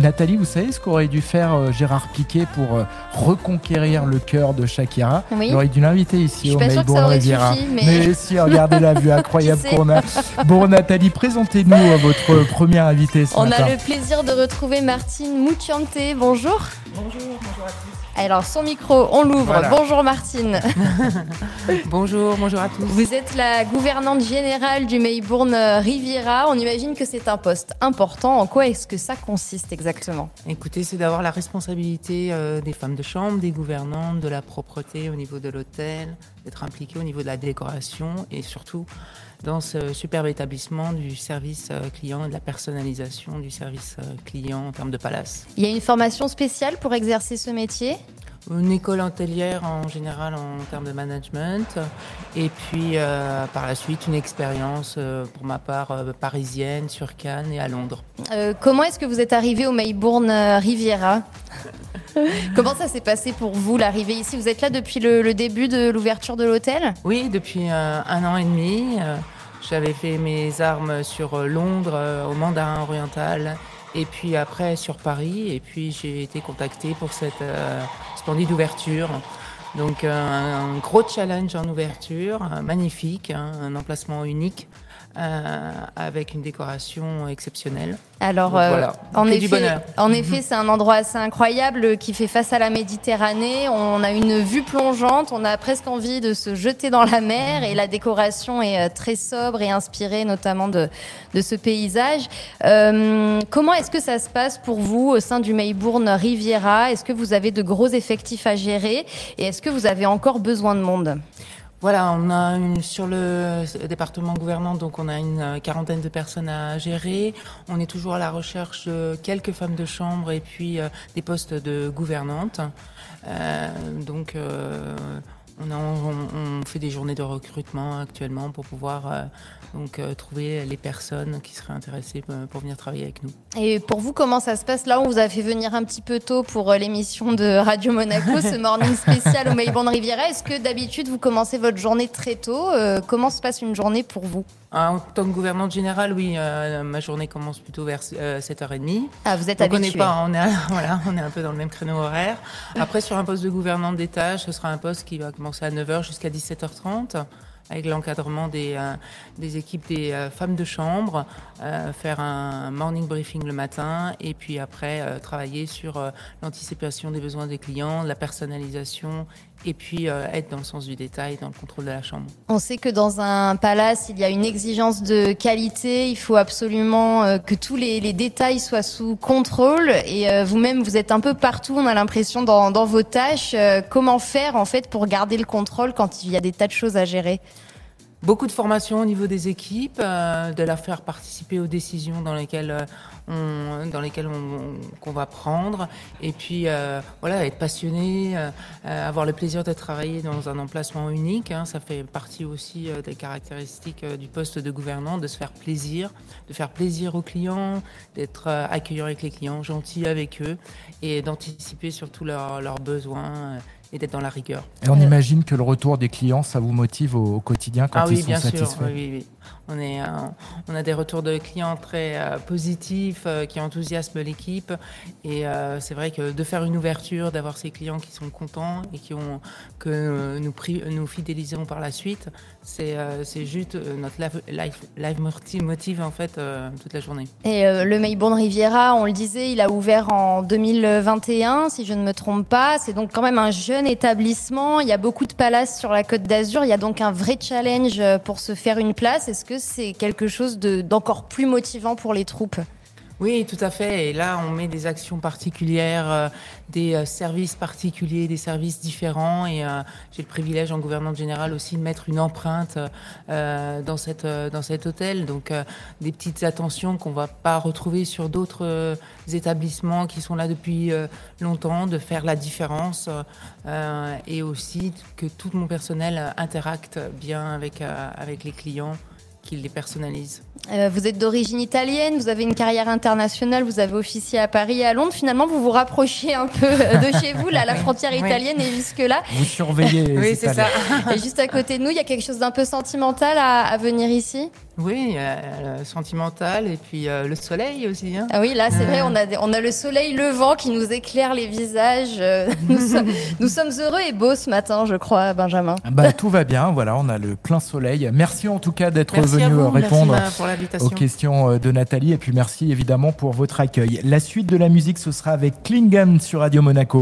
Nathalie, vous savez ce qu'aurait dû faire euh, Gérard Piquet pour euh, reconquérir le cœur de Shakira? Oui. Il aurait dû l'inviter ici au Melbourne Riviera. suffi, mais- si, regardez la vue incroyable qu'on a. Bon, Nathalie, présentez-nous euh, votre première invitée ce On matin. a le plaisir de retrouver Martine Mouchiante. Bonjour. Bonjour, bonjour à tous. Alors, son micro, on l'ouvre. Voilà. Bonjour Martine. Bonjour, bonjour à tous. Vous êtes la gouvernante générale du Melbourne Riviera. On imagine que c'est un poste important. En quoi est-ce que ça consiste exactement? Écoutez, c'est d'avoir la responsabilité euh, des femmes de chambre, des gouvernantes, de la propreté au niveau de l'hôtel, d'être impliquée au niveau de la décoration et surtout dans ce superbe établissement du service euh, client et de la personnalisation du service euh, client en termes de palace. Il y a une formation spéciale pour exercer ce métier? Une école hôtelière en général en termes de management et puis euh, par la suite une expérience euh, pour ma part euh, parisienne sur Cannes et à Londres. Comment est-ce que vous êtes arrivé au Melbourne Riviera? Comment ça s'est passé pour vous l'arrivée ici? Vous êtes là depuis le, début de l'ouverture de l'hôtel? Oui, depuis euh, un an et demi. euh, J'avais fait mes armes sur euh, Londres, au Mandarin oriental, et puis après sur Paris. Et puis j'ai été contactée pour cette splendide ouverture. Donc un, gros challenge en ouverture, magnifique, hein, un emplacement unique, euh, avec une décoration exceptionnelle. Alors, Donc euh, voilà, en, effet, du bonheur. en effet, c'est un endroit assez incroyable qui fait face à la Méditerranée. On a une vue plongeante, on a presque envie de se jeter dans la mer et la décoration est euh, très sobre et inspirée notamment de, de ce paysage. Euh, comment est-ce que ça se passe pour vous au sein du Melbourne Riviera? Est-ce que vous avez de gros effectifs à gérer? Et est-ce que vous avez encore besoin de monde? Voilà, on a une, sur le département gouvernant, donc on a une euh, quarantaine de personnes à gérer. On est toujours à la recherche de quelques femmes de chambre et puis euh, des postes de gouvernantes. Euh, donc euh, on, a- on- on fait des journées de recrutement actuellement pour pouvoir euh, donc euh, trouver les personnes qui seraient intéressées pour venir travailler avec nous. Et pour vous, comment ça se passe? Là, on vous a fait venir un petit peu tôt pour euh, l'émission de Radio Monaco, ce morning spécial au Melbourne Riviera. Est-ce que d'habitude, vous commencez votre journée très tôt? Euh, Comment se passe une journée pour vous? En tant que gouvernante générale, oui, ma journée commence plutôt vers euh, 7h30. Ah, vous êtes Donc on n'est habitué. pas, on est, voilà, on est un peu dans le même créneau horaire. Après, sur un poste de gouvernante d'étage, ce sera un poste qui va commencer à 9h jusqu'à 17h30 avec l'encadrement des, euh, des équipes des euh, femmes de chambre, euh, faire un morning briefing le matin et puis après travailler sur l'anticipation des besoins des clients, la personnalisation et puis être dans le sens du détail, dans le contrôle de la chambre. On sait que dans un palace, il y a une exigence de qualité. Il faut absolument que tous les, détails soient sous contrôle. Et vous-même, vous êtes un peu partout. On a l'impression dans, dans vos tâches. Comment faire en fait pour garder le contrôle quand il y a des tas de choses à gérer? Beaucoup de formation au niveau des équipes, euh, de leur faire participer aux décisions dans lesquelles euh, on, dans lesquelles on, qu'on va prendre, et puis euh, voilà, être passionné, euh, euh, avoir le plaisir de travailler dans un emplacement unique. hein. ça fait partie aussi euh, des caractéristiques du poste de gouvernant, de se faire plaisir, de faire plaisir aux clients, d'être accueillant avec les clients, gentil avec eux, et d'anticiper surtout leurs besoins et d'être dans la rigueur. Et on imagine que le retour des clients, ça vous motive au, au quotidien quand ah ils oui, sont bien sûr. satisfaits. Oui, oui, oui. On, est, euh, on a des retours de clients très euh, positifs, euh, qui enthousiasment l'équipe. Et euh, c'est vrai que de faire une ouverture, d'avoir ces clients qui sont contents et qui ont, que euh, nous, nous fidélisons par la suite, c'est euh, c'est juste euh, notre live, live, live motive, en fait euh, toute la journée. Et euh, le Melbourne Riviera, on le disait, il a ouvert en 2021, si je ne me trompe pas. C'est donc quand même un jeune établissement. Il y a beaucoup de palaces sur la Côte d'Azur. Il y a donc un vrai challenge euh, pour se faire une place. Est-ce que c'est quelque chose de- d'encore plus motivant pour les troupes? Oui, tout à fait. Et là, on met des actions particulières, euh, des euh, services particuliers, des services différents. Et euh, j'ai le privilège en gouvernante générale aussi de mettre une empreinte dans, cette, cet hôtel. Donc, des petites attentions qu'on va pas retrouver sur d'autres établissements qui sont là depuis longtemps, de faire la différence et aussi que tout mon personnel interacte bien avec les clients qui les personnalisent. Euh, vous êtes d'origine italienne, vous avez une carrière internationale, vous avez officié à Paris et à Londres. Finalement, vous vous rapprochez un peu de chez vous, là, la frontière italienne et jusque-là. Vous surveillez. les Oui, c'est ça. Et juste à côté de nous, il y a quelque chose d'un peu sentimental à, à venir ici? Oui, euh, sentimental et puis euh, le soleil aussi. hein. Ah oui, là, c'est Euh. vrai, on a, des- on a le soleil levant qui nous éclaire les visages. Euh, Nous, sommes, nous sommes heureux et beaux ce matin, je crois, Benjamin. Bah, tout va bien, voilà, on a le plein soleil. Merci en tout cas d'être Merci venu répondre merci pour l'invitation. aux questions euh, de Nathalie et puis merci évidemment pour votre accueil. La suite de la musique, ce sera avec Klingam sur Radio Monaco.